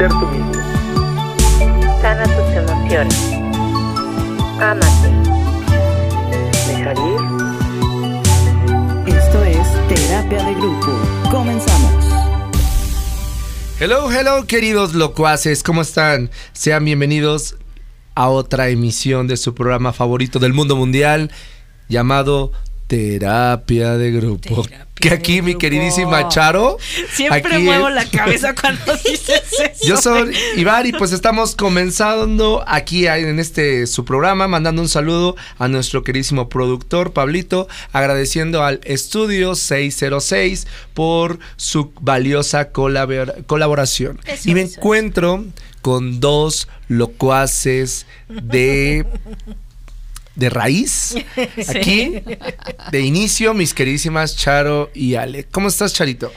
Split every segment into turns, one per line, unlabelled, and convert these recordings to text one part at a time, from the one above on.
ser tú mismo.
Sana tus emociones. Ámate.
Dejar ir.
Esto es Terapia de Grupo. Comenzamos.
Hello, hello, queridos locuaces, ¿cómo están? Sean bienvenidos a otra emisión de su programa favorito del mundo mundial llamado Terapia de Grupo.
Terapia
que aquí
de
mi
grupo.
queridísima Charo.
Siempre
aquí
muevo
es-
la cabeza cuando dices eso.
Yo soy Ibar y pues estamos comenzando aquí en este su programa, mandando un saludo a nuestro queridísimo productor Pablito, agradeciendo al Estudio 606 por su valiosa colabor- colaboración.
Eso,
y me
eso,
encuentro con dos locuaces de de raíz aquí de inicio mis queridísimas Charo y Ale. ¿Cómo estás, Charito?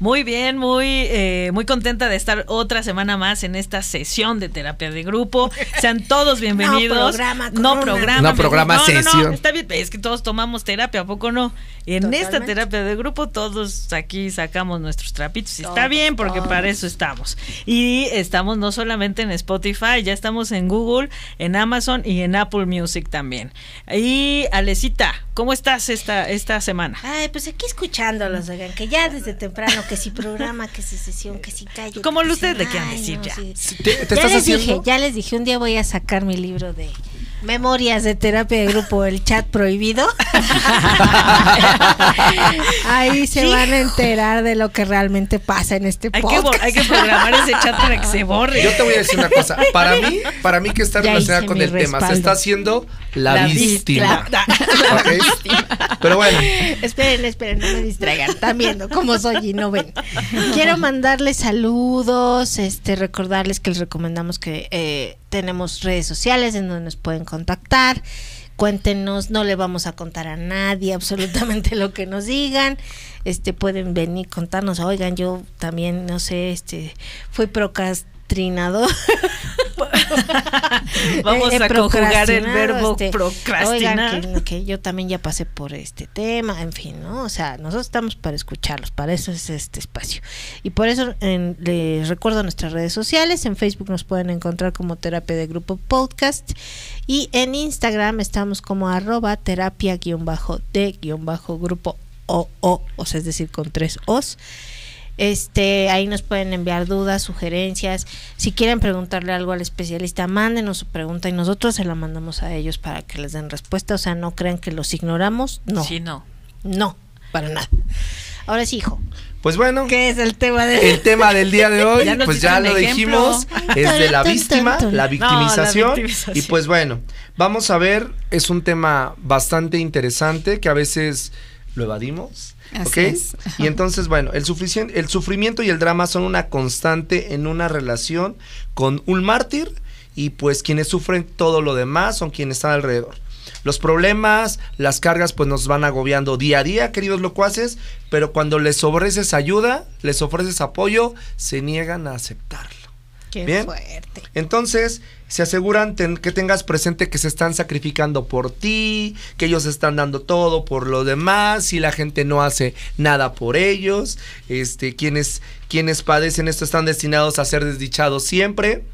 Muy bien, muy, eh, muy contenta de estar otra semana más en esta sesión de terapia de grupo. Sean todos bienvenidos.
programa,
no programa.
No programa,
no, no, no,
sesión.
está bien, es que todos tomamos terapia, ¿a poco no? En esta terapia de grupo todos aquí sacamos nuestros trapitos y está bien porque
todos.
para eso estamos. Y estamos no solamente en Spotify, ya estamos en Google, en Amazon y en Apple Music también. Y Alecita, ¿cómo estás esta, esta semana?
Ay, pues aquí escuchándolos, oigan, que ya desde temprano, que si programa, que si sesión, que si calle.
Como ustedes le quieran decir
no,
ya.
sí.
¿Te, te
Ya
estás
les
haciendo?
dije, ya les dije, un día voy a sacar mi libro de memorias de terapia de grupo, el chat prohibido. Ahí se van a enterar de lo que realmente pasa en este
Hay que, hay que programar ese chat para que se borre.
Yo te voy a decir una cosa. Para mí, para mí que está relacionada con el tema, se está haciendo la,
La
víctima.
víctima.
¿ok? Pero bueno,
Esperen, esperen, no me distraigan. Están viendo cómo soy y no ven. Quiero mandarles saludos, este, recordarles que les recomendamos que eh, tenemos redes sociales en donde nos pueden contactar. Cuéntenos, no le vamos a contar a nadie absolutamente lo que nos digan. Este pueden venir contarnos, oigan, yo también no sé, este fui procrastinador.
Vamos
He
a conjugar el verbo
este,
procrastinar.
Oigan, que, que yo también ya pasé por este tema, en fin, ¿no? O sea, nosotros estamos para escucharlos, para eso es este espacio. Y por eso en- les recuerdo nuestras redes sociales, en Facebook nos pueden encontrar como Terapia de Grupo Podcast y en Instagram estamos como arroba terapia guion bajo de guion bajo grupo o o, o sea, es decir, con tres os. Este, ahí nos pueden enviar dudas, sugerencias. Si quieren preguntarle algo al especialista, mándenos su pregunta y nosotros se la mandamos a ellos para que les den respuesta. O sea, no crean que los ignoramos. No,
Sí, no.
no, para nada. Ahora sí, hijo.
pues bueno,
¿Qué es el tema de
el tema del día de hoy,
Ya
pues ya lo
ejemplo.
dijimos, es de la víctima,
No, la victimización.
Y pues bueno, vamos a ver, es un tema bastante interesante que a veces lo evadimos.
Así
¿ok?
es.
Y entonces, bueno, el, el sufrimiento y el drama son una constante en una relación con un mártir y pues quienes sufren todo lo demás son quienes están alrededor. Los problemas, las cargas pues nos van agobiando día a día, queridos locuaces, pero cuando les ofreces ayuda, les ofreces apoyo, se niegan a aceptarlo.
Qué
Bien.
fuerte.
Entonces, se aseguran ten- que tengas presente que se están sacrificando por ti, que ellos están dando todo por lo demás y la gente no hace nada por ellos. Este, quienes, quienes padecen esto están destinados a ser desdichados siempre.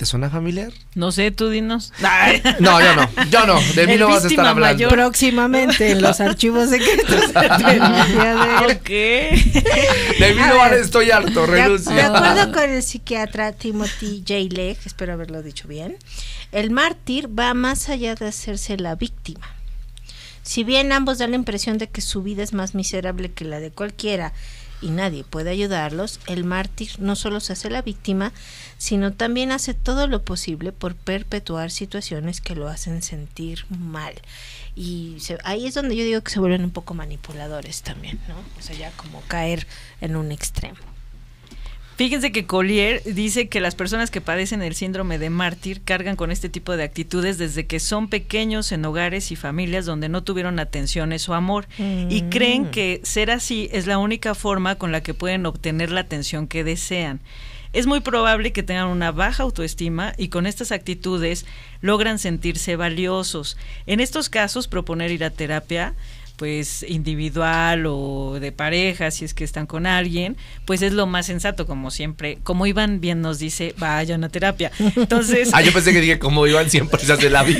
¿Te suena familiar?
No sé, tú dinos. Ay.
No, yo no, yo no, de mí
El
no vas a estar hablando.
mayor.
Próximamente en los archivos secretos de terapia de
Ok.
De mí
A
no
ver.
vale, estoy harto,
De, de acuerdo con el psiquiatra Timothy J. Legg, espero haberlo dicho bien, el mártir va más allá de hacerse la víctima. Si bien ambos dan la impresión de que su vida es más miserable que la de cualquiera y nadie puede ayudarlos, el mártir no solo se hace la víctima, sino también hace todo lo posible por perpetuar situaciones que lo hacen sentir mal. Y se- ahí es donde yo digo que se vuelven un poco manipuladores también, ¿no? O sea, ya como caer en un extremo.
Fíjense que Collier dice que las personas que padecen el síndrome de mártir cargan con este tipo de actitudes desde que son pequeños en hogares y familias donde no tuvieron atenciones o amor y
Mm.
creen que ser así es la única forma con la que pueden obtener la atención que desean. Es muy probable que tengan una baja autoestima y con estas actitudes logran sentirse valiosos. En estos casos, proponer ir a terapia pues individual o de pareja, si es que están con alguien, pues es lo más sensato, como siempre. Como Iván bien nos dice, vayan a terapia. Entonces,
Ah, yo pensé que dije como iban siempre se hace la.
Sí,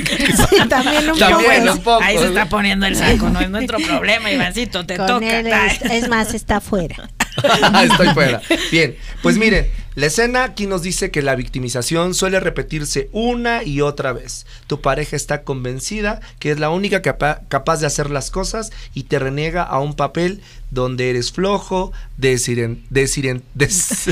también un
También,
poco.
un poco.
ahí se está poniendo el saco, no es nuestro problema, Ivancito, te
Con
toca.
él es, es más, está afuera.
Estoy fuera. Bien, pues miren, la escena aquí nos dice que la victimización suele repetirse una y otra vez. Tu pareja está convencida que es la única capa- capaz de hacer las cosas y te reniega a un papel donde eres flojo, desiren, desiren, des,
Sí,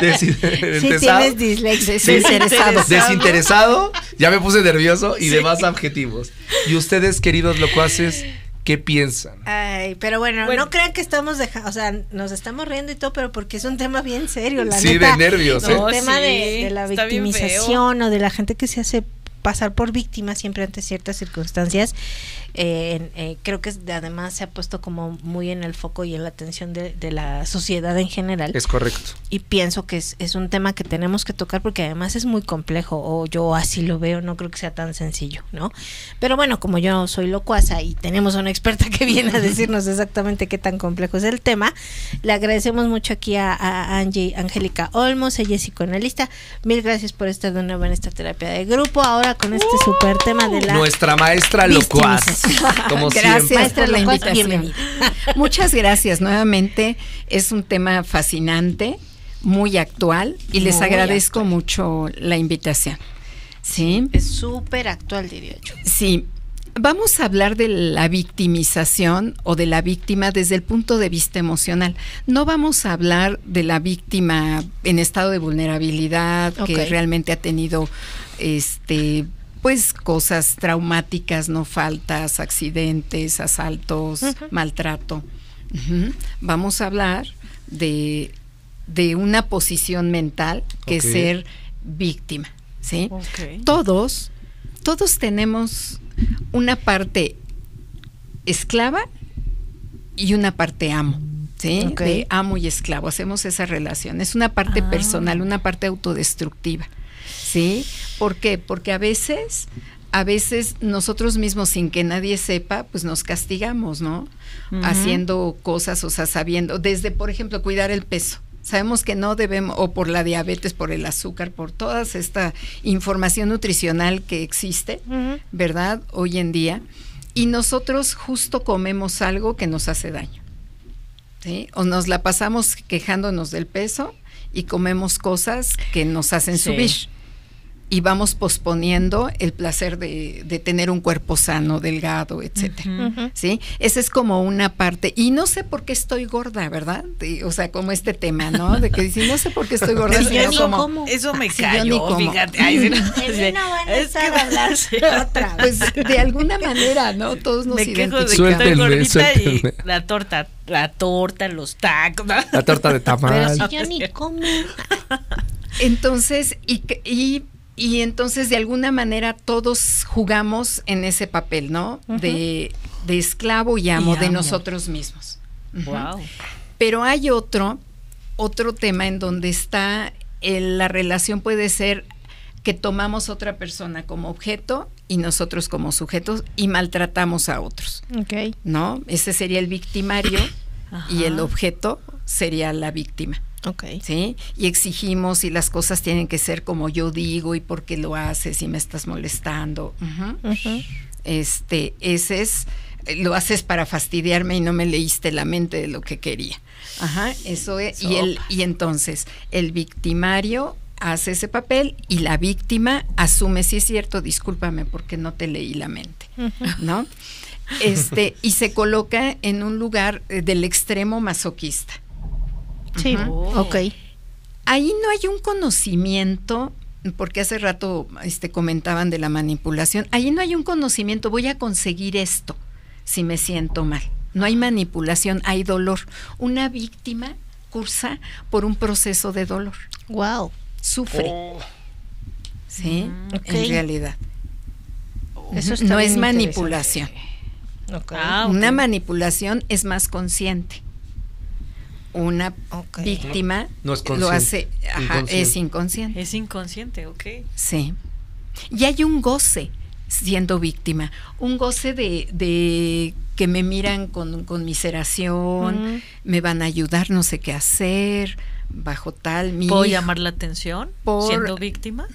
desinteresado,
tienes dislexia.
Desinteresado.
desinteresado, ya me puse nervioso y demás adjetivos. Y ustedes, queridos locuaces, ¿qué piensan?
Ay, pero bueno,
Bueno.
no crean que estamos dejando, o sea, nos estamos riendo y todo, pero porque es un tema bien serio, la
Sí,
neta.
de nervios,
El
¿eh?
No,
tema
sí,
de, de la victimización o de la gente que se hace pasar por víctima siempre ante ciertas circunstancias, eh, eh, creo que además se ha puesto como muy en el foco y en la atención de, de la sociedad en general.
Es correcto.
y pienso que es, es un tema que tenemos que tocar porque además es muy complejo o yo así lo veo, no creo que sea tan sencillo, ¿no? Pero bueno, como yo soy locuaza y tenemos una experta que viene a decirnos exactamente qué tan complejo es el tema, le agradecemos mucho aquí a, a Angie Angélica Olmos, ella es psicoanalista. Mil gracias por estar de nuevo en esta terapia de grupo, ahora con este super tema de la...
Nuestra maestra locuaz, como
Gracias
siempre.
Maestra
por la invitación.
bienvenida.
Muchas gracias nuevamente. Es un tema fascinante, muy actual y les
Muy
agradezco mucho la invitación. Sí,
Es súper actual, diría yo.
sí. Vamos a hablar de la victimización o de la víctima desde el punto de vista emocional. No vamos a hablar de la víctima en estado de vulnerabilidad que realmente ha tenido este pues cosas traumáticas, no faltas, accidentes, asaltos, maltrato. Vamos a hablar de, de una posición mental que es ser víctima, ¿sí? Todos, todos tenemos una parte esclava y una parte amo. ¿Sí? De amo y esclavo, hacemos esa relación. Es una parte
Ah.
personal, una parte autodestructiva. ¿Sí? ¿Por qué? Porque a veces, a veces nosotros mismos, sin que nadie sepa, pues nos castigamos, ¿no? Haciendo cosas, o sea, sabiendo, desde, por ejemplo, cuidar el peso. Sabemos que no debemos, o por la diabetes, por el azúcar, por toda esta información nutricional que existe, ¿verdad? Hoy en día. Y nosotros justo comemos algo que nos hace daño. ¿sí? O nos la pasamos quejándonos del peso y comemos cosas que nos hacen
Sí.
subir. Y vamos posponiendo el placer de, de tener un cuerpo sano, delgado, etcétera.
Ujú.
¿sí? Esa es como una parte. Y no sé por qué estoy gorda, ¿verdad? De- o sea, como este tema, ¿no? De que dicen, no sé por qué estoy gorda,
Yo
sino
ni
como...
como.
Eso me
Sí, yo
cayó, fíjate. Ay, sí, no,
mí no van a
es
estar
que-
hablando
sí.
otra vez.
Pues de alguna manera, ¿no? Todos nos
me quejo de que
identificamos.
estoy
Suéltenme,
gordita y la torta, la torta, los tacos. ¿no?
La torta de
Pero
tamal.
si yo ni como.
Entonces, y, que- y, y entonces de alguna manera todos jugamos en ese papel, ¿no? de, de esclavo y amo,
Y
de nosotros mismos.
Wow.
Pero hay otro, otro tema en donde está el- la relación puede ser que tomamos otra persona como objeto y nosotros como sujetos y maltratamos a otros,
Ok.
¿no? Ese sería el victimario y el objeto sería la víctima.
Ok.
¿sí? Y exigimos y las cosas tienen que ser como yo digo y por qué lo haces y me estás molestando. Este, ese es, eh, lo haces para fastidiarme y no me leíste la mente de lo que quería. Ajá, eso es. Y, el, y entonces, el victimario hace ese papel y la víctima asume, si es cierto, discúlpame porque no te leí la mente, ¿no? Este, y se coloca en un lugar eh, del extremo masoquista.
Sí.
Ujú.
Ok.
Ahí no hay un conocimiento, porque hace rato este, comentaban de la manipulación, ahí no hay un conocimiento, voy a conseguir esto si me siento mal. No hay manipulación, hay dolor. Una víctima cursa por un proceso de dolor,
Wow.
sufre. ¿Sí?
Mm, ok.
En realidad.
Eso está
no es manipulación.
Ah, ok.
Una manipulación es más consciente. Una víctima
No es
lo hace,
consciente,
ajá,
inconsciente.
es inconsciente.
Es inconsciente, ok.
Sí. Y hay un goce siendo víctima. Un goce de, de que me miran con conmiseración,
Ujú.
me van a ayudar, no sé qué hacer, bajo tal. Mi
¿Puedo llamar la atención
Por-
siendo víctima?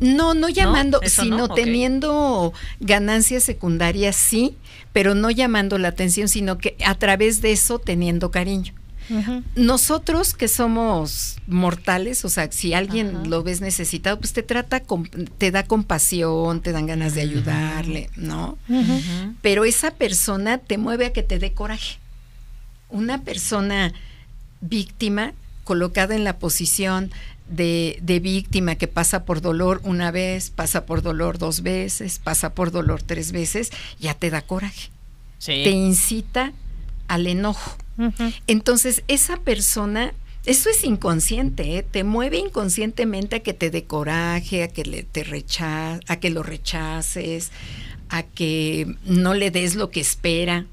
No, no llamando,
¿Eso
sino
no?
Teniendo ganancias secundarias, sí, pero no llamando la atención, sino que a través de eso teniendo cariño. Nosotros que somos mortales, o sea, si alguien
Ajá.
lo ves necesitado, pues te trata, con- te da compasión, te dan ganas de ayudarle, ¿no? Pero esa persona te mueve a que te dé coraje. Una persona víctima colocada en la posición de, de víctima que pasa por dolor una vez, pasa por dolor dos veces, pasa por dolor tres veces, ya te da coraje.
Sí.
Te incita al enojo. Entonces, esa persona, eso es inconsciente, ¿eh? te mueve inconscientemente a que te dé coraje, a que le, te a que lo rechaces, a que no le des lo que espera.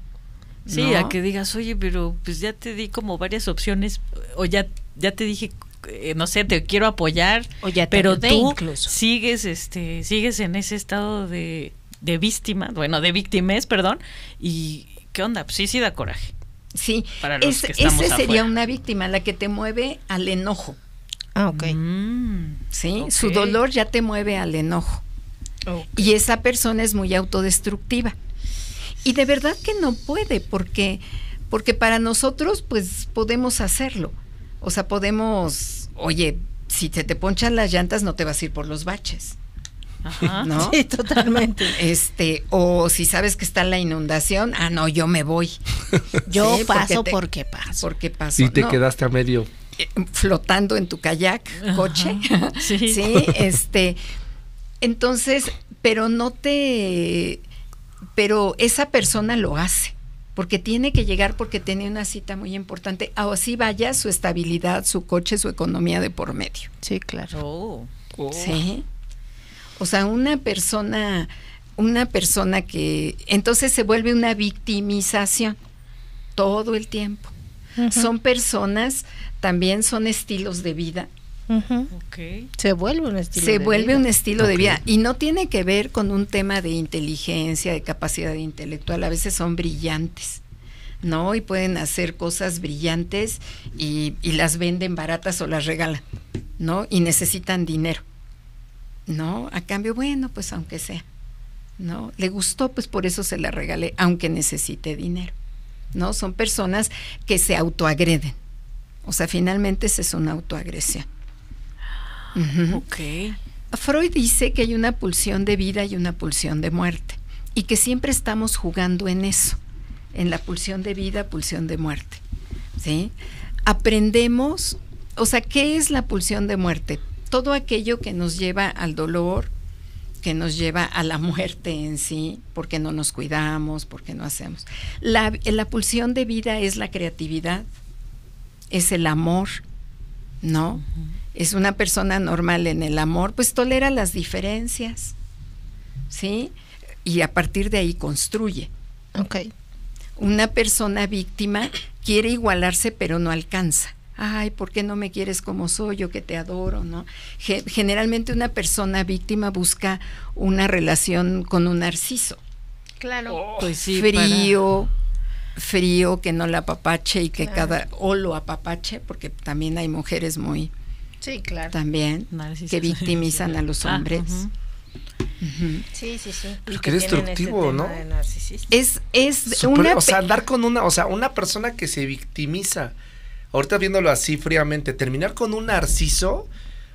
Sí,
¿no?
a que digas, oye, pero pues ya te di como varias opciones, o ya, ya te dije, eh, no sé, te quiero apoyar,
O ya te
pero tú
incluso.
sigues, este, sigues en ese estado de, de víctima, bueno, de víctimas, perdón, y ¿qué onda? Pues sí, sí da coraje.
Sí,
Para los
ese,
que estamos
ese sería
afuera.
una víctima, la que te mueve al enojo.
Ah, ok.
Mm,
¿sí? Su dolor ya te mueve al enojo. Y esa persona es muy autodestructiva. Y de verdad que no puede, porque, porque para nosotros, pues podemos hacerlo. O sea, podemos, oye, si se te ponchan las llantas, no te vas a ir por los baches.
Ajá.
¿No?
Sí, totalmente.
Este, o si sabes que está la inundación, ah, no, yo me voy.
Yo
Sí,
paso
te-
porque paso.
Porque pasó.
Y te
No,
quedaste a medio.
eh, flotando en tu kayak, coche.
Sí.
sí, este. Entonces, pero no te. Pero esa persona lo hace. Porque tiene que llegar porque tiene una cita muy importante. O así vaya su estabilidad, su coche, su economía de por medio.
Sí, claro.
Oh.
Sí. O sea, una persona, una persona que entonces se vuelve una victimización todo el tiempo. Son personas, también son estilos de vida.
Se vuelve un estilo
se
de
vuelve
vida.
un estilo de vida y no tiene que ver con un tema de inteligencia, de capacidad intelectual. A veces son brillantes. ¿no? Y pueden hacer cosas brillantes y, y las venden baratas o las regalan, ¿no? Y necesitan dinero, ¿no? A cambio, bueno, pues aunque sea, ¿no? Le gustó, pues por eso se la regalé, aunque necesite dinero, ¿no? Son personas que se autoagreden. O sea, finalmente esa es una autoagresión.
Ok.
Freud dice que hay una pulsión de vida y una pulsión de muerte y que siempre estamos jugando en eso, en la pulsión de vida, pulsión de muerte. ¿Sí? Aprendemos, o sea, ¿qué es la pulsión de muerte? Todo aquello que nos lleva al dolor, que nos lleva a la muerte en sí, porque no nos cuidamos, porque no hacemos. La, la pulsión de vida es la creatividad, es el amor, ¿no? Es una persona normal en el amor, pues tolera las diferencias, ¿sí? Y a partir de ahí construye.
Ok.
Una persona víctima quiere igualarse pero no alcanza. Ay, ¿por qué no me quieres como soy? Yo que te adoro, ¿no? Ge- generalmente una persona víctima busca una relación con un narciso.
Claro.
Pues sí.
frío, frío, que no la apapache y que
Claro.
cada o lo apapache, porque también hay mujeres muy
Sí, claro.
también
Narcisistas.
que victimizan a los
Ah,
hombres.
Sí, sí, sí.
Pero qué
que
destructivo,
este
¿no?
de.
Es, es una
o sea, andar con una, o sea, una persona que se victimiza. Ahorita viéndolo así fríamente, terminar con un narciso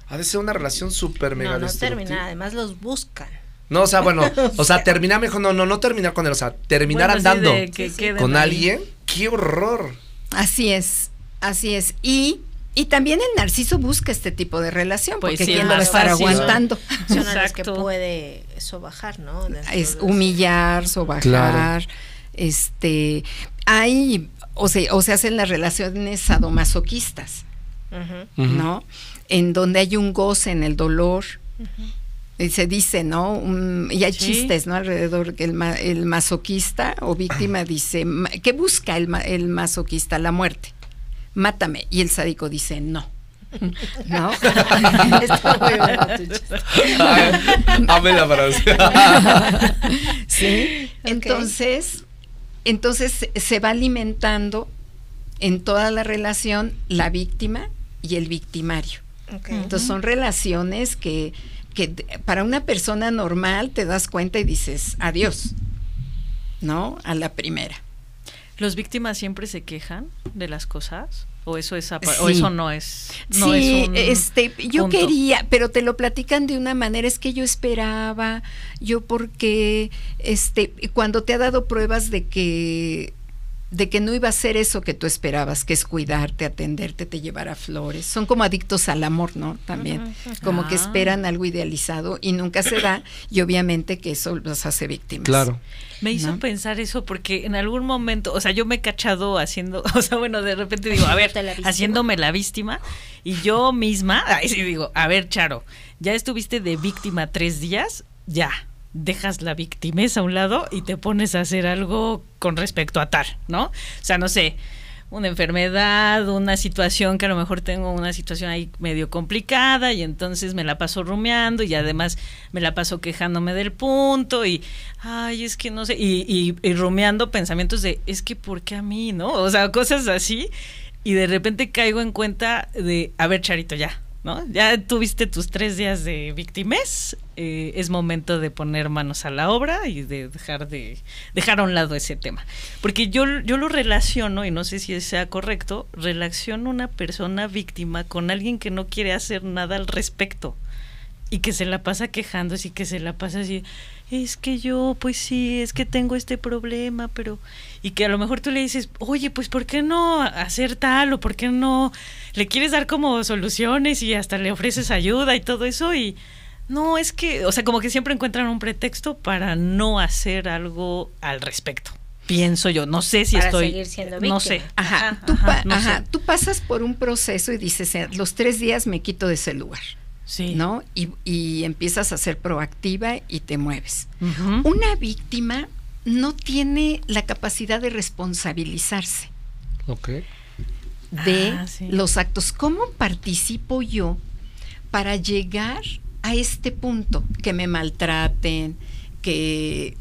ha de ser una relación súper mega
No, no termina, además los buscan.
No, o sea, bueno, o sea, terminar mejor, no, no, no terminar con él, o sea, terminar
Bueno,
andando
que
con
ahí.
alguien, qué horror.
Así es, así es. Y, y también el narciso busca este tipo de relación,
Pues
porque
sí,
quién lo va a estar aguantando.
Son a las que
Exacto.
puede sobajar, ¿no?
Es humillar, sobajar,
Claro.
este, hay, o se, o se hacen las relaciones sadomasoquistas. ¿no? En donde hay un goce en el dolor. Y se dice, ¿no? Y hay
Sí.
chistes, ¿no? Alrededor que el, ma- el masoquista o víctima dice, ma- ¿qué busca el, ma- el masoquista? La muerte. Mátame. Y el sádico dice, no. ¿No?
Está muy bueno tu chiste.
Ame la frase.
Sí. Entonces, entonces se- va alimentando en toda la relación la víctima y el victimario. Entonces son relaciones que, que para una persona normal te das cuenta y dices adiós, ¿no? A la primera.
¿Los víctimas siempre se quejan de las cosas? ¿O eso, es o eso no es, no
sí,
es un
este, yo
punto?
quería, pero te lo platican de una manera, es que yo esperaba, yo porque, este, cuando te ha dado pruebas de que de que no iba a ser eso que tú esperabas, que es cuidarte, atenderte, te llevar flores. Son como adictos al amor, ¿no? También, como que
Ah.
esperan algo idealizado y nunca se da, y obviamente que eso los hace víctimas.
Claro.
Me hizo
¿no?
pensar eso porque en algún momento, o sea, yo me he cachado haciendo, o sea, bueno, de repente digo, a ver,
la
haciéndome la víctima y yo misma, ahí sí digo, a ver, Charo, ya estuviste de víctima tres días, ya, dejas la victimez a un lado y te pones a hacer algo con respecto a tal, ¿no? O sea, no sé, una enfermedad, una situación que a lo mejor tengo una situación ahí medio complicada y entonces me la paso rumiando y además me la paso quejándome del punto y ay, es que no sé, y, y, y rumiando pensamientos de es que ¿por qué a mí, no? O sea, cosas así y de repente caigo en cuenta de, a ver, Charito, ya, ¿no? Ya tuviste tus tres días de víctimas, eh, es momento de poner manos a la obra y de dejar de dejar a un lado ese tema. Porque yo, yo lo relaciono, y no sé si sea correcto, relaciono una persona víctima con alguien que no quiere hacer nada al respecto y que se la pasa quejándose y que se la pasa así, es que yo, pues sí, es que tengo este problema, pero... Y que a lo mejor tú le dices, oye, pues ¿por qué no hacer tal o por qué no le quieres dar como soluciones y hasta le ofreces ayuda y todo eso y... No, es que, o sea, como que siempre encuentran un pretexto para no hacer algo al respecto. Pienso yo, no sé si
Para
estoy...
seguir siendo
no sé.
Ajá, tú, pa-
no
ajá,
sé.
tú pasas por un proceso y dices, "Eh, los tres días me quito de ese lugar,
Sí.
¿no? Y, y empiezas a ser proactiva y te mueves. Una víctima no tiene la capacidad de responsabilizarse de
Ah, sí.
los actos. ¿Cómo participo yo para llegar a este punto? Que me maltraten, que,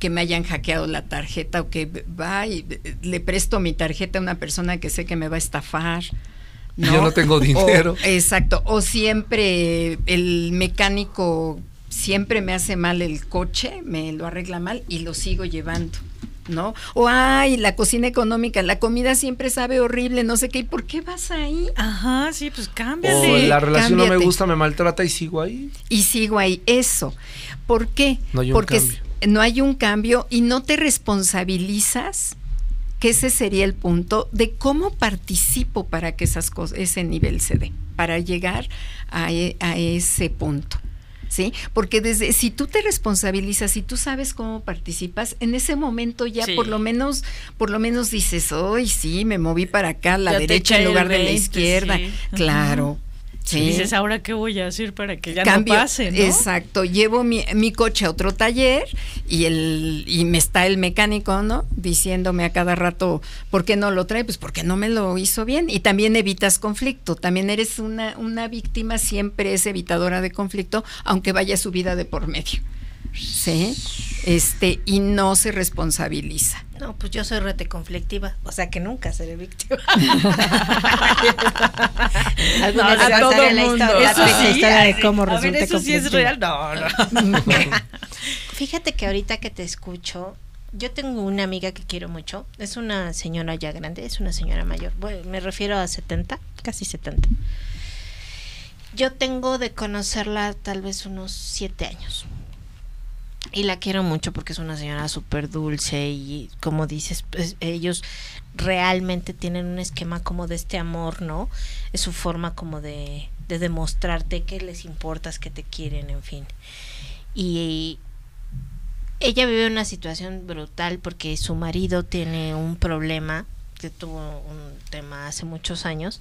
que me hayan hackeado la tarjeta o que va y le presto mi tarjeta a una persona que sé que me va a estafar.
Yo no tengo
O-
dinero.
exacto. O siempre el mecánico siempre me hace mal el coche, me lo arregla mal y lo sigo llevando. ¿No? O ay, la cocina económica, la comida siempre sabe horrible, no sé qué, ¿y por qué vas ahí?
Ajá, sí, pues
O
cámbiale.
Sí,
la relación no me
cámbiate.
gusta, me maltrata y sigo ahí.
Y sigo ahí. Eso. ¿Por qué?
No hay un
Porque
cambio.
no hay un cambio y no te responsabilizas, que ese sería el punto, de cómo participo para que esas cosas, ese nivel se dé, para llegar a, e- a ese punto. ¿Sí? Porque desde si tú te responsabilizas, si tú sabes cómo participas, en ese momento ya
Sí.
por lo menos, por lo menos dices, hoy sí, me moví para acá, a la
Ya
derecha en lugar de la
20,
izquierda.
sí.
Claro.
Y dices, ahora qué voy a hacer para que ya
Cambio,
no pase, ¿no?
Exacto, llevo mi, mi coche a otro taller y el y me está el mecánico, ¿no? Diciéndome a cada rato, ¿por qué no lo trae? Pues porque no me lo hizo bien y también evitas conflicto, también eres una una víctima, siempre es evitadora de conflicto, aunque vaya su vida de por medio. ¿Sí? Este y no se responsabiliza.
No, pues yo soy rete conflictiva, o sea que nunca seré víctima. Alguna
No,
vez
a todo
la
mundo.
historia, la
Eso sí,
historia de cómo
a ver,
resulté
eso sí es
conflictiva.
real. No, no.
Fíjate que ahorita que te escucho, yo tengo una amiga que quiero mucho. Es una señora ya grande, es una señora mayor. Bueno, me refiero a 70, casi 70. Yo tengo de conocerla tal vez unos 7 años. Y la quiero mucho porque es una señora súper dulce y como dices, pues, ellos realmente tienen un esquema como de este amor, ¿no? Es su forma como de, de demostrarte que les importas, que te quieren, en fin. Y ella vive una situación brutal porque su marido tiene un problema, que tuvo un tema hace muchos años,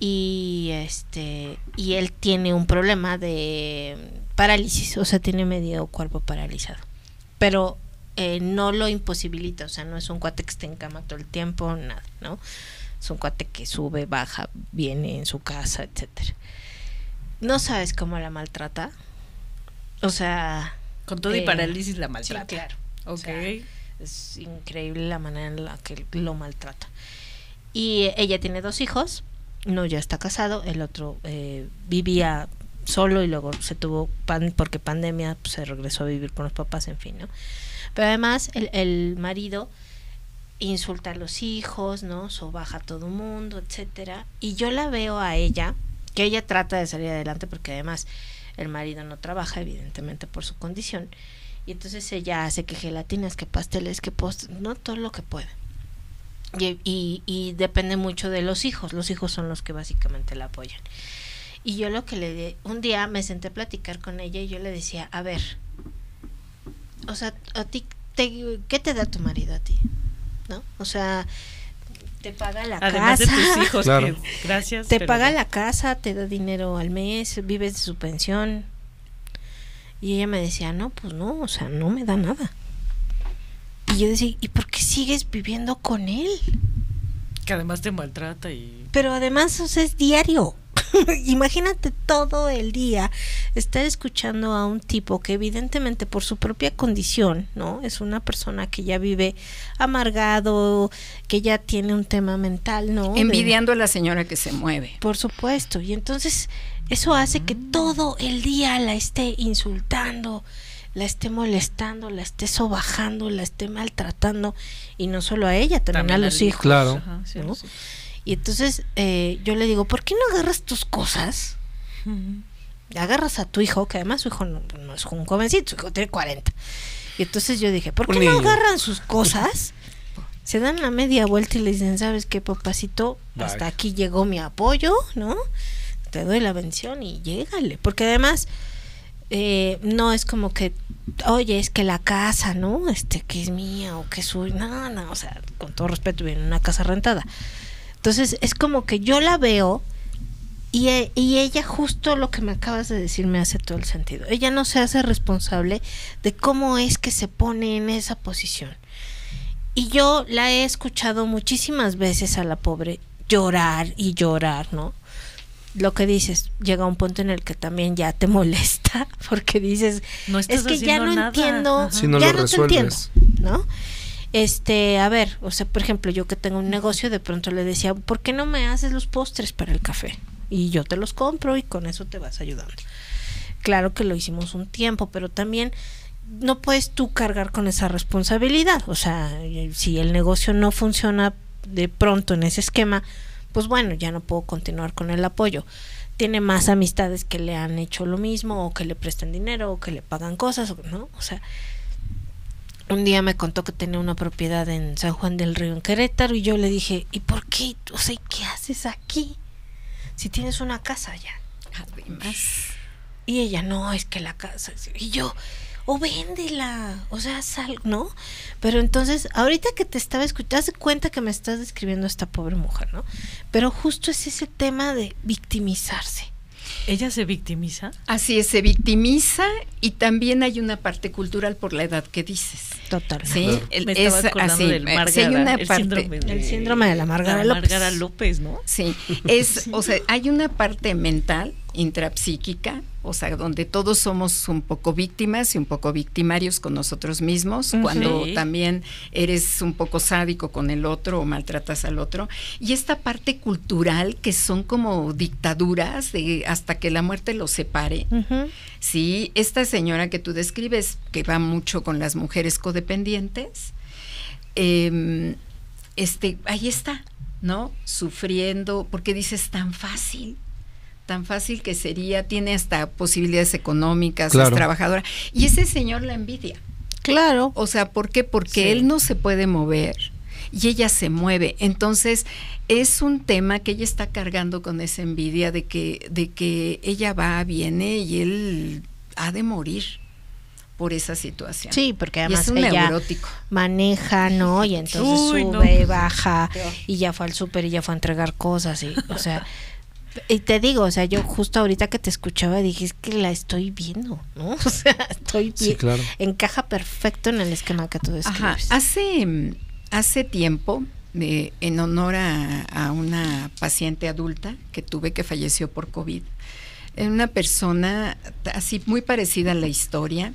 y este y él tiene un problema de parálisis, o sea, tiene medio cuerpo paralizado. Pero eh, no lo imposibilita, o sea, no es un cuate que esté en cama todo el tiempo, nada, ¿no? Es un cuate que sube, baja, viene en su casa, etcétera. No sabes cómo la maltrata. O sea,
Con todo y
Eh,
parálisis la
sí,
maltrata.
claro.
Ok.
O sea, es increíble la manera en la que lo maltrata. Y ella tiene dos hijos, uno ya está casado, el otro eh, vivía solo y luego se tuvo pan porque pandemia pues, se regresó a vivir con los papás, en fin, ¿no? Pero además el, el marido insulta a los hijos, ¿no? Sobaja a todo mundo, etcétera. Y yo la veo a ella, que ella trata de salir adelante porque además el marido no trabaja, evidentemente por su condición. Y entonces ella hace que gelatinas, que pasteles, que postres, no todo lo que puede. Y, y, y depende mucho de los hijos. Los hijos son los que básicamente la apoyan. Y yo lo que le di, un día me senté a platicar con ella y yo le decía, a ver, o sea, a ti, te- ¿qué te da tu marido a ti? ¿No? O sea, te paga la
Además
casa.
de tus hijos,
Claro.
que gracias.
Te
pero
paga
no.
la casa, te da dinero al mes, vives de su pensión. Y ella me decía, no, pues no, o sea, no me da nada. Y yo decía, ¿y por qué sigues viviendo con él?
Que además te maltrata y...
Pero además, o sea, es diario. Imagínate todo el día estar escuchando a un tipo que evidentemente por su propia condición, ¿no? Es una persona que ya vive amargado, que ya tiene un tema mental, ¿no? De-
Envidiando a la señora que se mueve.
por supuesto. Y entonces eso hace que todo el día la esté insultando, la esté molestando, la esté sobajando, la esté maltratando. Y no solo a ella, también, a los
hijo.
hijos.
Claro.
Ajá, sí,
¿no?
sí.
Y entonces eh, yo le digo, ¿por qué no agarras tus cosas? Agarras a tu hijo, que además su hijo no, no es un jovencito, su hijo tiene 40. Y entonces yo dije, ¿por qué no agarran sus cosas? Se dan la media vuelta y le dicen, ¿sabes qué, papacito? Hasta aquí llegó mi apoyo, ¿no? Te doy la bendición y llégale. Porque además, eh, no es como que, oye, es que la casa, ¿no? Este, que es mía o que es suya. No, no, o sea, con todo respeto, viene en una casa rentada. Entonces, es como que yo la veo e- y ella justo lo que me acabas de decir me hace todo el sentido. Ella no se hace responsable de cómo es que se pone en esa posición. Y yo la he escuchado muchísimas veces a la pobre llorar y llorar, ¿no? Lo que dices, llega un punto en el que también ya te molesta, porque dices,
No estás
es que ya no
nada.
entiendo,
Ajá.
Si no
ya
lo
no te entiendo,
resuelves.
¿no? Este, a ver, o sea, por ejemplo, yo que tengo un negocio, de pronto le decía, ¿por qué no me haces los postres para el café? Y yo te los compro y con eso te vas ayudando. Claro que lo hicimos un tiempo, pero también no puedes tú cargar con esa responsabilidad. O sea, si el negocio no funciona de pronto en ese esquema, pues bueno, ya no puedo continuar con el apoyo. Tiene más amistades que le han hecho lo mismo, o que le prestan dinero, o que le pagan cosas, ¿no? O sea, un día me contó que tenía una propiedad en San Juan del Río, en Querétaro, y yo le dije, ¿y por qué? O sea, ¿y ¿qué haces aquí? Si tienes una casa allá.
Además,
Y ella, no, es que la casa. Y yo, o véndela, o sea, sal, ¿no? Pero entonces, ahorita que te estaba escuchando, haz de cuenta que me estás describiendo a esta pobre mujer, ¿no? Pero justo es ese tema de victimizarse.
¿Ella se victimiza?
así es, se victimiza y también hay una parte cultural por la edad que dices.
Total.
Sí,
Claro.
el-
Me estaba
es
acordando
así.
del
eh,
Márgara,
sí hay una
el
parte,
síndrome de,
El síndrome de la Márgara López.
López, ¿no?
Sí, es, o sea, hay una parte mental, intrapsíquica, o sea, donde todos somos un poco víctimas y un poco victimarios con nosotros mismos, cuando
Sí.
también eres un poco sádico con el otro o maltratas al otro. Y esta parte cultural que son como dictaduras de hasta que la muerte los separe. Sí, esta señora que tú describes, que va mucho con las mujeres codependientes, eh, este, ahí está, ¿no? Sufriendo, porque dices tan fácil, tan fácil que sería, tiene hasta posibilidades económicas,
Claro.
es trabajadora. Y ese señor la envidia.
Claro.
O sea, ¿por qué? Porque
Sí.
él no se puede mover y ella se mueve. Entonces, es un tema que ella está cargando con esa envidia de que, de que ella va, viene y él ha de morir por esa situación.
Sí, porque
Y
además
es un
ella
neurótico.
maneja, ¿no? Y entonces
Uy,
sube,
no,
baja, y ya fue al súper y ya fue a entregar cosas, y, o sea, y te digo, o sea, yo justo ahorita que te escuchaba dije, es que la estoy viendo, ¿no? O sea, estoy
Sí, claro.
encaja perfecto en el esquema que tú
Ajá.
describes.
Hace, mm, hace tiempo de, en honor a, a una paciente adulta que tuve que falleció por COVID. Era Una persona así muy parecida a la historia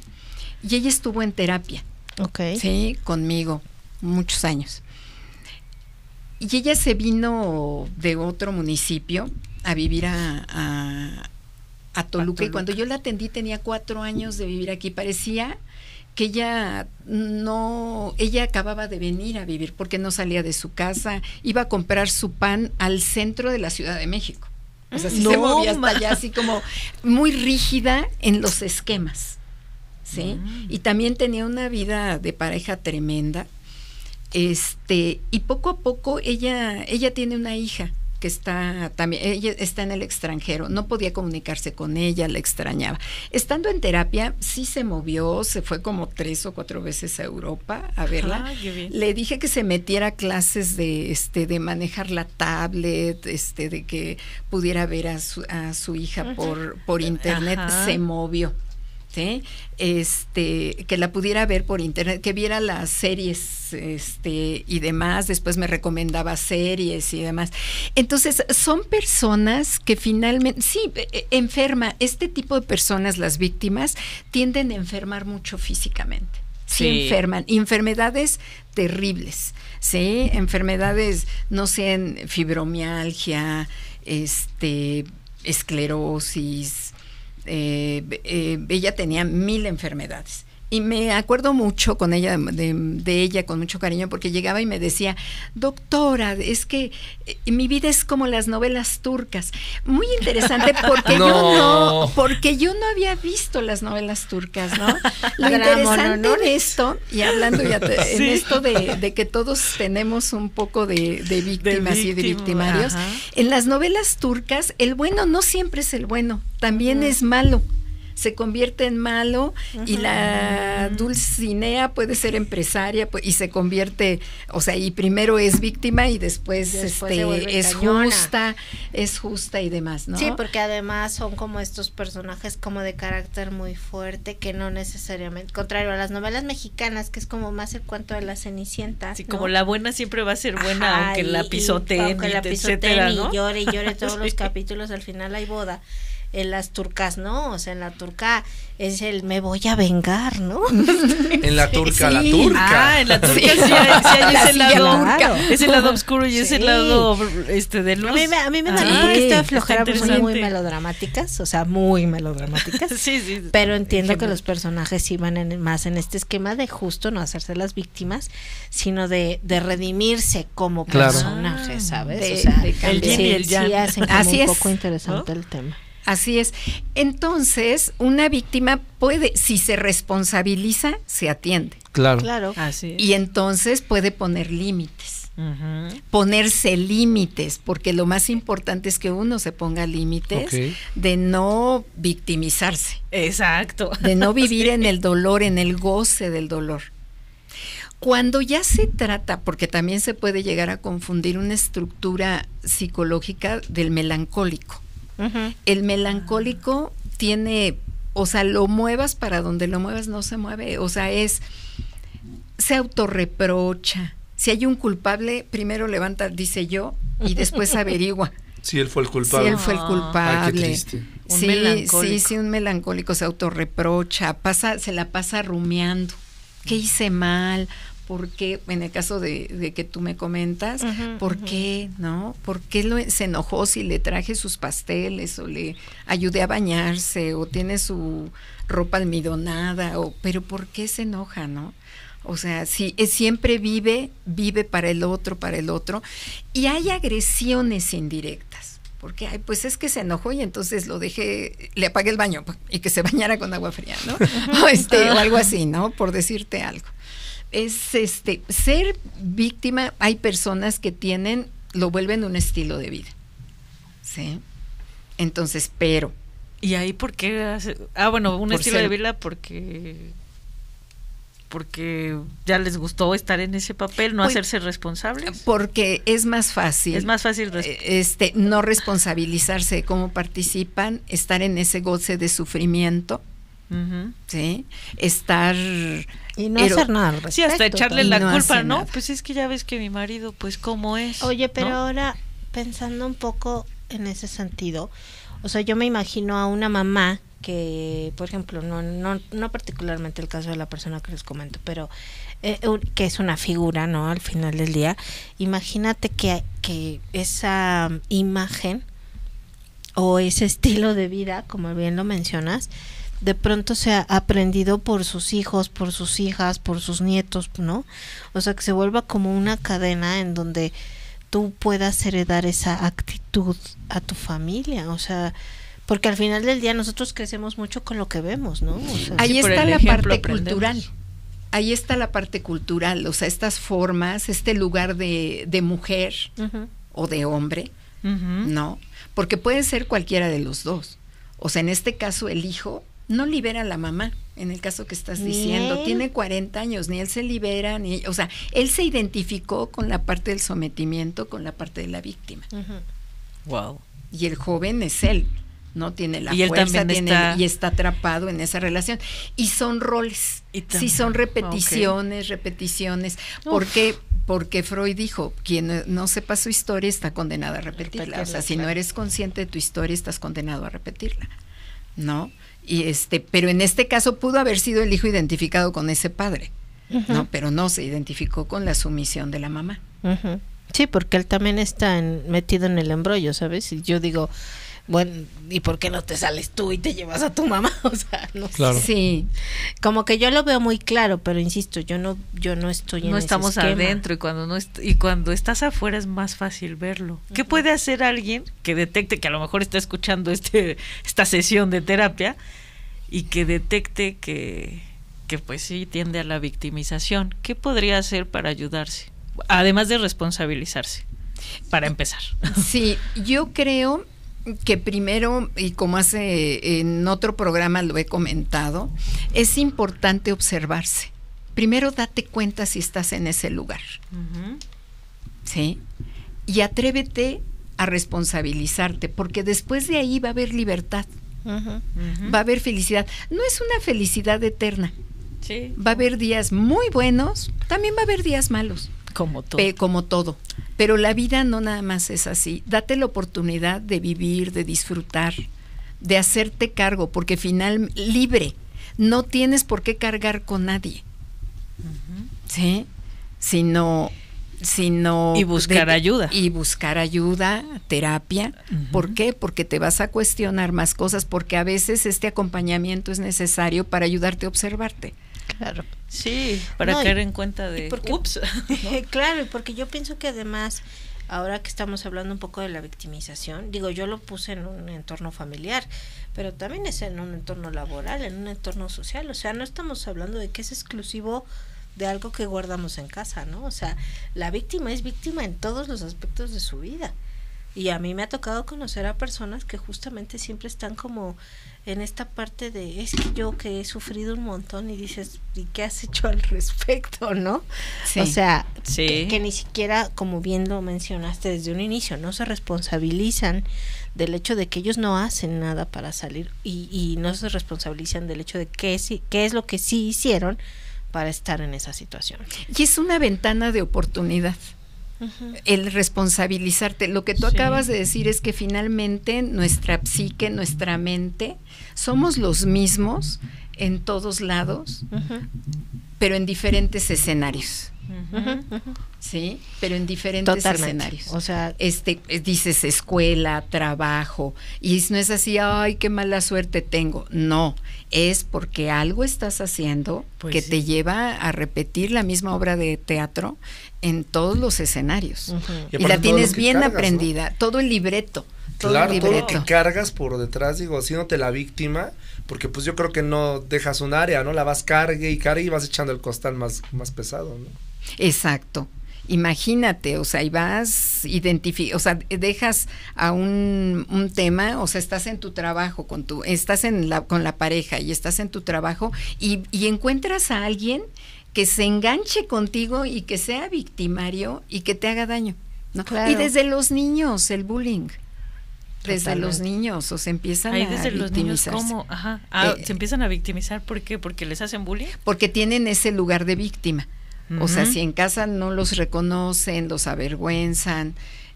y ella estuvo en terapia.
Ok.
Sí, conmigo, muchos años. Y ella se vino de otro municipio a vivir a, a, a Toluca. Y cuando yo la atendí tenía cuatro años de vivir aquí. Parecía que ella no, ella acababa de venir a vivir porque no salía de su casa, iba a comprar su pan al centro de la Ciudad de México. O sea, sí se
No,
movía hasta allá así como muy rígida en los esquemas. ¿sí? Y también tenía una vida de pareja tremenda. Este, y poco a poco ella, ella tiene una hija que está también, ella está en el extranjero, no podía comunicarse con ella, la extrañaba. Estando en terapia, sí se movió, se fue como tres o cuatro veces a Europa a verla. Le dije que se metiera a clases de este de manejar la tablet, este de que pudiera ver a su, a su hija por por internet,
Ajá.
se movió. ¿Sí? Este, que la pudiera ver por internet, que viera las series este, y demás, después me recomendaba series y demás. Entonces, son personas que finalmente, sí, eh, enferma, este tipo de personas, las víctimas, tienden a enfermar mucho físicamente. Sí,
Sí.
enferman, enfermedades terribles, ¿sí? Enfermedades, no sé, en fibromialgia, este, esclerosis, eh, eh, ella tenía mil enfermedades. Y me acuerdo mucho con ella, de, de ella con mucho cariño, porque llegaba y me decía, doctora, es que eh, mi vida es como las novelas turcas. Muy interesante porque
No.
yo no, porque yo no había visto las novelas turcas, ¿no? Lo interesante
¿no?
de esto, y hablando ya te- en esto de, de que todos tenemos un poco de, de víctimas y de victimarios,
ajá.
en las novelas turcas, el bueno no siempre es el bueno, también es malo. Se convierte en malo y la Dulcinea puede ser empresaria y se convierte, o sea, y primero es víctima y después, este, es
cañona.
justa, es justa y demás, ¿no?
Sí, porque además son como estos personajes como de carácter muy fuerte que no necesariamente, contrario a las novelas mexicanas, que es como más el cuento de la Cenicienta.
Así
¿no?
como la buena siempre va a ser buena,
Ajá,
aunque
y-
la
y
pisoteen,
aunque
y
la
etcétera,
pisoteen
¿no?
y llore y llore todos los
Sí.
capítulos, al final hay boda. En las turcas, ¿no? O sea, en la turca es el me voy a vengar, ¿no?
En la turca, la turca.
Ah, en la turca
Sí.
sí, hay, sí hay
La
ese lado,
turca.
ese lado oscuro y ese lado este de luz.
A mí, me- a mí me da
Ah,
un poquito de flojera muy
interesante.
melodramáticas, o sea, muy melodramáticas.
Sí, sí.
Pero entiendo que los personajes iban en, más en este esquema de justo no hacerse las víctimas, sino de, de redimirse como
Claro.
personajes, ¿sabes?
De-
o sea,
de
El el yang.
sí hacen como
Así
un
es.
poco interesante el tema.
Así es. Entonces, una víctima puede, si se responsabiliza, se atiende.
Claro.
Claro.
Así es.
Y entonces puede poner límites. Ponerse límites, porque lo más importante es que uno se ponga límites de no victimizarse,
Exacto.
de no vivir en el dolor, en el goce del dolor. Cuando ya se trata, porque también se puede llegar a confundir una estructura psicológica del melancólico. El melancólico tiene, o sea, lo muevas para donde lo muevas no se mueve, o sea, es, se autorreprocha. Si hay un culpable, primero levanta, dice yo, y después averigua
Sí, él fue el
si
culpable.
él fue el
Ah.
culpable.
Ay, qué triste.
Un
sí,
melancólico.
sí, sí, un melancólico se autorreprocha, pasa, se la pasa rumiando. ¿Qué hice mal? ¿Por qué? En el caso de, de que tú me comentas, ¿por qué? ¿No? ¿Por qué lo- se enojó si le traje sus pasteles o le ayudé a bañarse o tiene su ropa almidonada? O, pero ¿por qué se enoja, no? O sea, si eh, siempre vive, vive para el otro, para el otro, y hay agresiones indirectas. Porque, ay, pues es que se enojó y entonces lo dejé, le apagué el baño pues, y que se bañara con agua fría, ¿no? o, este, o algo así, ¿no? Por decirte algo. Es este, ser víctima, hay personas que tienen, lo vuelven un estilo de vida. ¿Sí? Entonces, pero,
¿Y ahí por qué? hace- Ah, bueno, un estilo de vida porque porque ya les gustó estar en ese papel, no
Pues,
hacerse responsables.
porque es más fácil.
Es más fácil
eh, este no responsabilizarse de cómo participan, estar en ese goce de sufrimiento. ¿sí? Estar...
Y no
ero-
hacer nada al
Sí, hasta echarle la
no
culpa, ¿no?
nada.
Pues es que ya ves que mi marido, pues, ¿cómo es?
Oye, pero
¿no?
ahora pensando un poco en ese sentido, o sea, yo me imagino a una mamá que, por ejemplo, no, no, no particularmente el caso de la persona que les comento, pero eh, que es una figura, ¿no? Al final del día, imagínate que, que esa imagen o ese estilo de vida, como bien lo mencionas, de pronto se ha aprendido por sus hijos, por sus hijas, por sus nietos, ¿no? O sea, que se vuelva como una cadena en donde tú puedas heredar esa actitud a tu familia, o sea, porque al final del día nosotros crecemos mucho con lo que vemos, ¿no? O sea,
Ahí
Sí,
está la parte
aprendemos.
cultural. Ahí está la parte cultural, o sea, estas formas, este lugar de, de mujer o de hombre. ¿no? Porque puede ser cualquiera de los dos. O sea, en este caso el hijo no libera a la mamá, en el caso que estás diciendo, tiene 40 años, ni él se libera, ni, o sea, él se identificó con la parte del sometimiento, con la parte de la víctima.
Wow.
Y el joven es él, no tiene la
Y él
fuerza,
también
tiene-
está-
y está atrapado en esa relación. Y son roles,
Y
sí son repeticiones, repeticiones. ¿Por qué? Porque Freud dijo, quien no- no sepa su historia está condenado a repetirla. O sea, si no eres consciente de tu historia, estás condenado a repetirla. ¿No? Y este, pero en este caso pudo haber sido el hijo identificado con ese padre. ¿no? Pero no se identificó con la sumisión de la mamá.
Sí, porque él también está en- metido en el embrollo, ¿sabes? Y yo digo, bueno, ¿y por qué no te sales tú y te llevas a tu mamá? O sea, no sé.
Claro.
Sí,
Como que yo lo veo muy claro, pero insisto, yo no, yo no estoy en
No estamos adentro y cuando no est- y cuando estás afuera es más fácil verlo. ¿Qué puede hacer alguien que detecte que a lo mejor está escuchando este esta sesión de terapia y que detecte que que pues sí tiende a la victimización? ¿Qué podría hacer para ayudarse? Además de responsabilizarse. Para empezar.
Sí, yo creo que primero, y como hace en otro programa lo he comentado, es importante observarse. Primero date cuenta si estás en ese lugar. ¿sí? Y atrévete a responsabilizarte, porque después de ahí va a haber libertad, va a haber felicidad. No es una felicidad eterna,
Sí.
va a haber días muy buenos, también va a haber días malos.
Como todo.
Pe- como todo. Pero la vida no nada más es así. Date la oportunidad de vivir, de disfrutar, de hacerte cargo, porque final libre. No tienes por qué cargar con nadie. ¿Sí? Sino sino
Y buscar ayuda.
y buscar ayuda, terapia. ¿Por qué? Porque te vas a cuestionar más cosas, porque a veces este acompañamiento es necesario para ayudarte a observarte.
Claro.
Sí, para
No, y-
caer en cuenta de
porque-
ups.
claro, y porque yo pienso que además, ahora que estamos hablando un poco de la victimización, digo, yo lo puse en un entorno familiar, pero también es en un entorno laboral, en un entorno social, o sea, no estamos hablando de que es exclusivo de algo que guardamos en casa, ¿no? O sea, la víctima es víctima en todos los aspectos de su vida. Y a mí me ha tocado conocer a personas que justamente siempre están como en esta parte de, es que yo que he sufrido un montón y dices, ¿y qué has hecho al respecto, no?
Sí.
O sea,
Sí.
que, que ni siquiera, como bien lo mencionaste desde un inicio, no se responsabilizan del hecho de que ellos no hacen nada para salir y, y no se responsabilizan del hecho de qué, sí, qué es lo que sí hicieron para estar en esa situación.
Y es una ventana de oportunidad. el responsabilizarte. Lo que tú
Sí.
acabas de decir es que finalmente nuestra psique, nuestra mente, somos los mismos en todos lados, pero en diferentes escenarios. ¿Sí? Pero en diferentes
Totalmente.
escenarios.
O sea,
este eh, dices escuela, trabajo, y no es así, ay, qué mala suerte tengo. No, es porque algo estás haciendo
Pues
que
sí.
te lleva a repetir la misma obra de teatro en todos los escenarios.
Y
la tienes bien
cargas, ¿no?
aprendida, todo el libreto, todo
Claro,
el
todo lo que cargas por detrás, digo, haciéndote la víctima, porque pues yo creo que no dejas un área, ¿no? La vas cargue y cargue y vas echando el costal más, más pesado, ¿no?
Exacto. Imagínate, o sea, y vas identifi o sea, dejas a un, un tema, o sea, estás en tu trabajo con tu, estás en la, con la pareja y estás en tu trabajo y, y encuentras a alguien que se enganche contigo y que sea victimario y que te haga daño. ¿no?
Claro.
Y desde los niños, el bullying. Desde los niños, o se empiezan
Ahí
a
los niños. ¿cómo? Ajá. Ah,
Eh,
se empiezan a victimizar, ¿por qué? Porque les hacen bullying.
Porque tienen ese lugar de víctima. O sea, si en casa no los reconocen, los avergüenzan,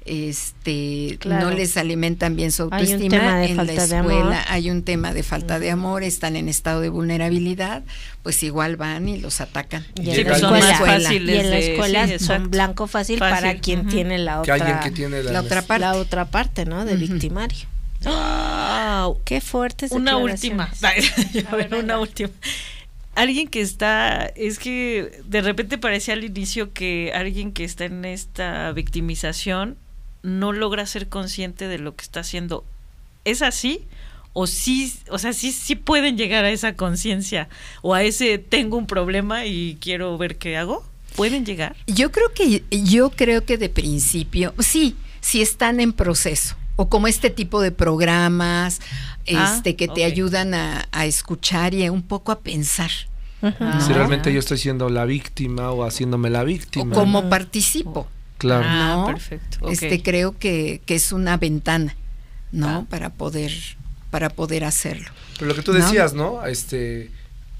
este,
Claro.
no les alimentan bien su
Hay un
autoestima,
tema de
en la
falta de
escuela
amor.
hay un tema de falta de amor, están en estado de vulnerabilidad, pues igual van y los atacan.
Y en la
son
escuela,
más
fáciles
y en la
de-
escuela
sí,
son blanco fácil, para quien tiene la otra
alguien que tiene la,
la otra parte.
la otra parte, ¿no? De victimario.
Wow.
Qué fuertes
Una última. A
ver,
una última. Alguien que está, es que de repente parecía al inicio que alguien que está en esta victimización no logra ser consciente de lo que está haciendo. ¿Es así? O sí, o sea, sí, sí pueden llegar a esa conciencia o a ese tengo un problema y quiero ver qué hago. ¿Pueden llegar?
Yo creo que yo creo que de principio sí, sí están en proceso o como este tipo de programas
Ah,
este que te ayudan a, a escuchar y a un poco a pensar.
Si realmente yo estoy siendo la víctima o haciéndome la víctima.
o cómo participo.
Claro.
Ah,
¿no?
perfecto.
Este creo que, que es una ventana, ¿no?
Ah.
Para poder para poder hacerlo.
Pero lo que tú decías, ¿no? Este,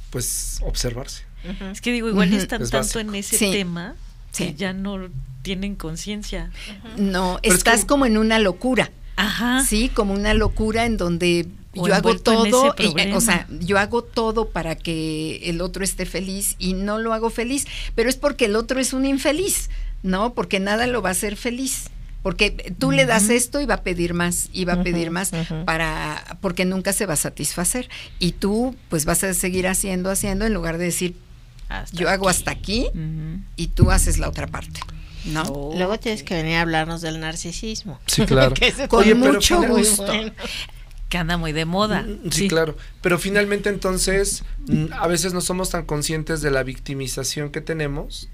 pues observarse.
Es que digo, igual están
Es
tanto en ese
Sí.
tema que ya no tienen conciencia.
No,
Pero es
estás
que-
como en una locura.
Ajá.
Sí, como una locura en donde
O
yo hago todo, y- eh, o sea, yo hago todo para que el otro esté feliz y no lo hago feliz, pero es porque el otro es un infeliz, ¿no? Porque nada lo va a hacer feliz. Porque tú le das esto y va a pedir más, y va a pedir más para porque nunca se va a satisfacer y tú pues vas a seguir haciendo haciendo en lugar de decir
Hasta
yo hago hasta aquí y tú haces la otra parte, ¿no?
Oh,
Luego tienes que venir a hablarnos del narcisismo.
Sí, claro.
Con
Oye,
mucho gusto.
Bueno.
Que anda muy de moda.
Mm, Sí, claro. Pero finalmente entonces mm, a veces no somos tan conscientes de la victimización que tenemos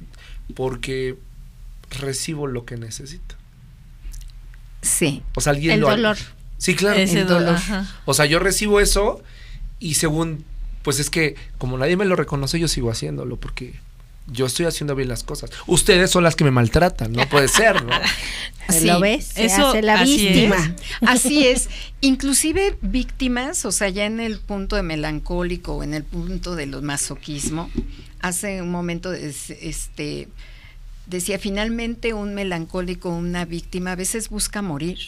porque recibo lo que necesito.
Sí.
O sea, alguien
El
lo
dolor.
Sí, claro.
Ese
el
do-
dolor.
ajá.
O sea, yo recibo eso y según, pues es que como nadie me lo reconoce, yo sigo haciéndolo porque yo estoy haciendo bien las cosas. Ustedes son las que me maltratan, no puede ser, ¿no?
Sí,
¿Lo ves? Se
eso
hace la
así
víctima.
es.
Así es. Inclusive víctimas, o sea, ya en el punto de melancólico o en el punto de los masoquismo, hace un momento es- este decía finalmente un melancólico, una víctima a veces busca morir.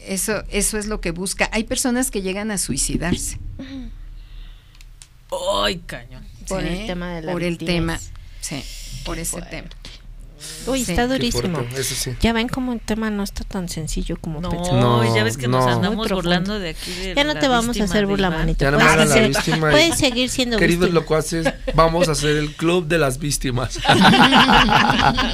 Eso eso es lo que busca. Hay personas que llegan a suicidarse.
Ay, cañón.
Por
¿sí?
el tema de la
por el
victimez.
tema, sí, por ese tema.
Uy,
Sí.
está durísimo.
fuerte, eso sí.
Ya ven como el tema no está tan sencillo como
No,
pensamos.
No,
ya ves que nos
no.
andamos
Muy profundo.
burlando de aquí. de
Ya no te vamos a hacer burla, manito.
Ya no
Puedes,
hagan la
hacer-
víctima y-
puedes seguir siendo
Queridos
víctima.
locuaces, vamos a hacer el club de las víctimas.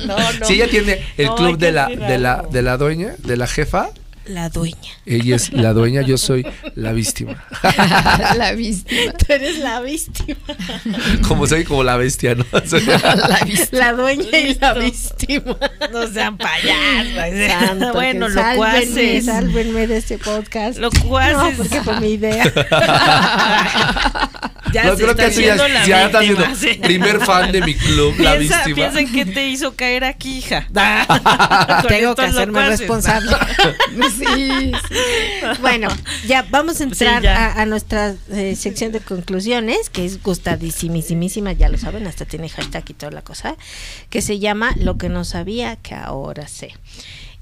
No, no.
Si ella tiene el club de la,
hacer
de la, de la dueña, de la jefa,
La dueña.
ella es la dueña, yo soy la víctima.
la víctima.
Tú eres la víctima.
Como soy como la bestia, ¿no?
La víctima.
La dueña y la víctima.
No sean payasos.
Santo,
bueno, lo
sálvenme. Sálvenme de este podcast.
Lo cuaces.
No, porque fue mi idea.
ya
no
se
creo
está
que tú ya,
la
ya
víctima,
siendo
sí.
primer fan de mi club, la
Piensa,
víctima.
piensa en qué te hizo caer aquí, hija.
Tengo que hacerme responsable.
Sí,
Bueno, ya vamos a entrar
Sí, ya.
a, a nuestra eh, sección de conclusiones, que es gustadísimísima, ya lo saben, hasta tiene hashtag y toda la cosa, que se llama Lo que no sabía que ahora sé.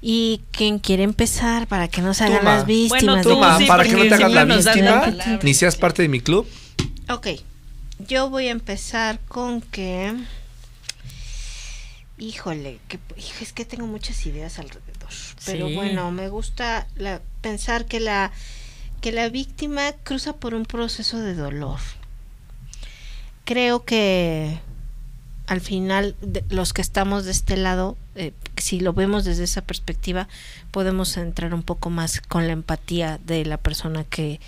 ¿Y quién quiere empezar para que no se hagan las víctimas?
Bueno,
de
tú,
Toma,
sí,
para que no te hagas la víctima, ni seas parte de mi club.
Ok, yo voy a empezar con que... Híjole, que, es que tengo muchas ideas alrededor. Pero
Sí.
bueno, me gusta la, pensar que la, que la víctima cruza por un proceso de dolor. Creo que al final de- los que estamos de este lado, eh, si lo vemos desde esa perspectiva, podemos entrar un poco más con la empatía de la persona que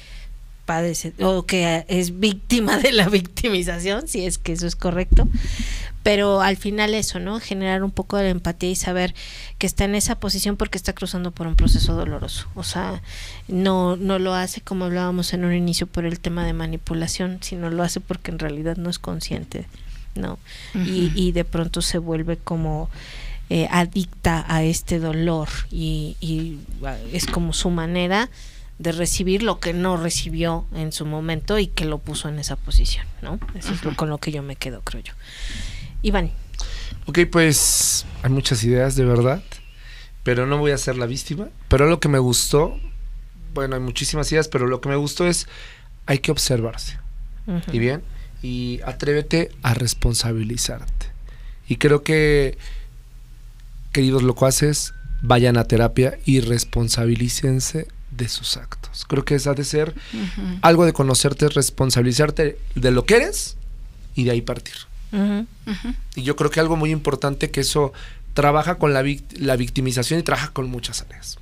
padece o que es víctima de la victimización, si es que eso es correcto. Pero al final eso, ¿no? Generar un poco de empatía y saber que está en esa posición porque está cruzando por un proceso doloroso. O sea, no, no lo hace como hablábamos en un inicio por el tema de manipulación, sino lo hace porque en realidad no es consciente, ¿no? y, y de pronto se vuelve como eh, adicta a este dolor y, y, ah, es como su manera de recibir lo que no recibió en su momento y que lo puso en esa posición, ¿no? Eso es lo, con lo que yo me quedo, creo yo. Iván.
Ok, pues hay muchas ideas de verdad, pero no voy a ser la víctima. Pero lo que me gustó, bueno, hay muchísimas ideas, pero lo que me gustó es hay que observarse. ¿Y bien? Y atrévete a responsabilizarte. Y creo que, queridos locuaces, vayan a terapia y responsabilícense de sus actos. Creo que esa ha de ser algo de conocerte, responsabilizarte de lo que eres y de ahí partir. Y yo creo que algo muy importante que eso trabaja con la, vict- la victimización y trabaja con muchas áreas.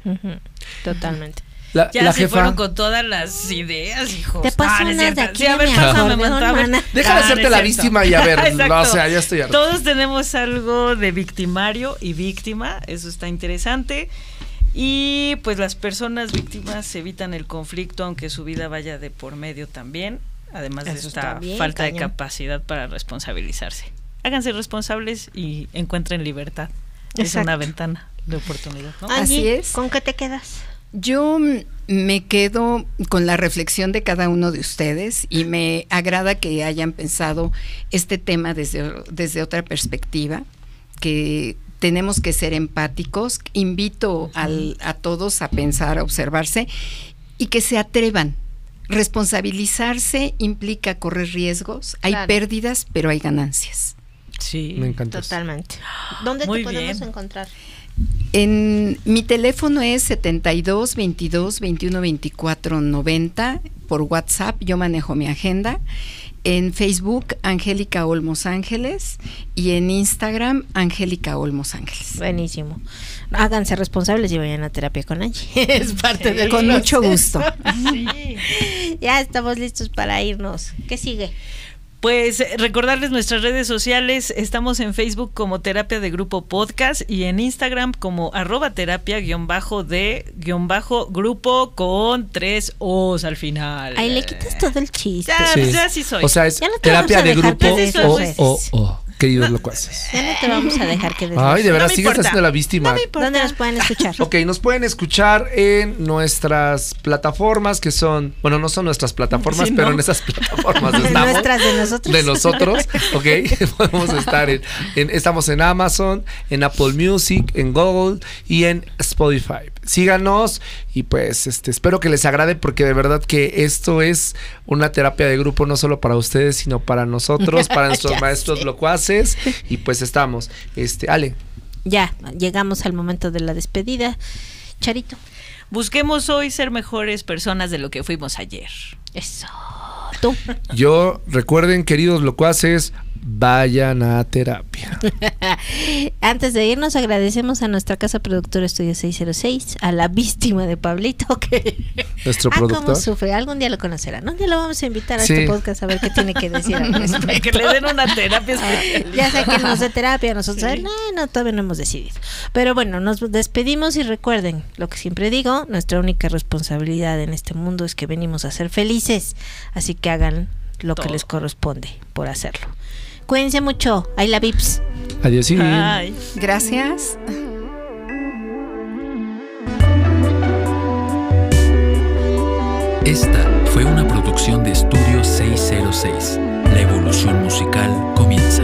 Totalmente.
La,
Ya
la
se
jefa.
fueron con todas las ideas, hijos.
Te paso
Ah,
unas de aquí
Sí, a ver, pásame.
Deja de
Ah,
hacerte la víctima y a ver,
Exacto.
o sea, ya estoy harto.
Todos tenemos algo de victimario y víctima, eso está interesante. Y pues las personas víctimas evitan el conflicto aunque su vida vaya de por medio también, además de esta
bien,
falta de capacidad para responsabilizarse. Háganse responsables y encuentren libertad. Es una ventana de oportunidad, ¿no?
Así es.
¿Con qué te quedas?
Yo me quedo con la reflexión de cada uno de ustedes y me agrada que hayan pensado este tema desde, desde otra perspectiva, que tenemos que ser empáticos. Invito al- a todos a pensar, a observarse y que se atrevan. Responsabilizarse implica correr riesgos, hay
Claro.
pérdidas, pero hay ganancias.
Sí.
Me encanta.
Totalmente. ¿Dónde
Muy
te podemos
bien.
encontrar?
En mi teléfono es 72 22 21 24 90 por WhatsApp, yo manejo mi agenda. En Facebook, Angélica Olmos Ángeles y en Instagram, Angélica Olmos Ángeles.
Buenísimo. Háganse responsables y vayan a terapia con Angie. es parte
Sí.
del
Con mucho gusto.
Sí.
Ya estamos listos para irnos. ¿Qué sigue?
Pues eh, recordarles nuestras redes sociales, estamos en Facebook como Terapia de Grupo Podcast y en Instagram como arroba terapia guion bajo de guion bajo grupo con tres O's al final.
Ahí le quitas todo el chiste.
Ya,
Sí.
pues ya sí soy.
O sea, es
Ya no te
terapia de grupo o, o, o, queridos locuaces.
Ya no te vamos a dejar que des
Ay, de
No
veras,
me
sigues haciendo la víctima.
No me importa.
¿Dónde nos pueden escuchar?
Ok, nos pueden escuchar en nuestras plataformas que son, bueno, no son nuestras plataformas,
Sí,
pero
no.
en esas plataformas
De
estamos.
nuestras, de nosotros.
De nosotros, ok. Podemos estar en, en- estamos en Amazon, en Apple Music, en Google y en Spotify. Síganos y pues este espero que les agrade porque de verdad que esto es una terapia de grupo no solo para ustedes, sino para nosotros, para nuestros maestros
sé.
locuaces y pues estamos. Este, Ale,
Ya, llegamos al momento de la despedida. Charito.
Busquemos hoy ser mejores personas de lo que fuimos ayer.
Eso. Tú.
Yo, recuerden, queridos locuaces, vayan a terapia.
Antes de irnos, agradecemos a nuestra casa productora Estudio 606, a la víctima de Pablito, que.
Nuestro
ah, cómo
productor.
sufre. Algún día lo conocerán. Un día lo vamos a invitar a
Sí.
este podcast a ver qué tiene que decir al respecto.
que le den una terapia especial.
ya sé que nos de terapia, nosotros
Sí.
no, no, todavía no hemos decidido. Pero bueno, nos despedimos y recuerden lo que siempre digo, nuestra única responsabilidad en este mundo es que venimos a ser felices, así que hagan lo que les corresponde por hacerlo. Cuídense mucho, ahí la Vips.
Adiós. y-
Ay.
Gracias.
Esta fue una producción de Estudio 606. La evolución musical comienza.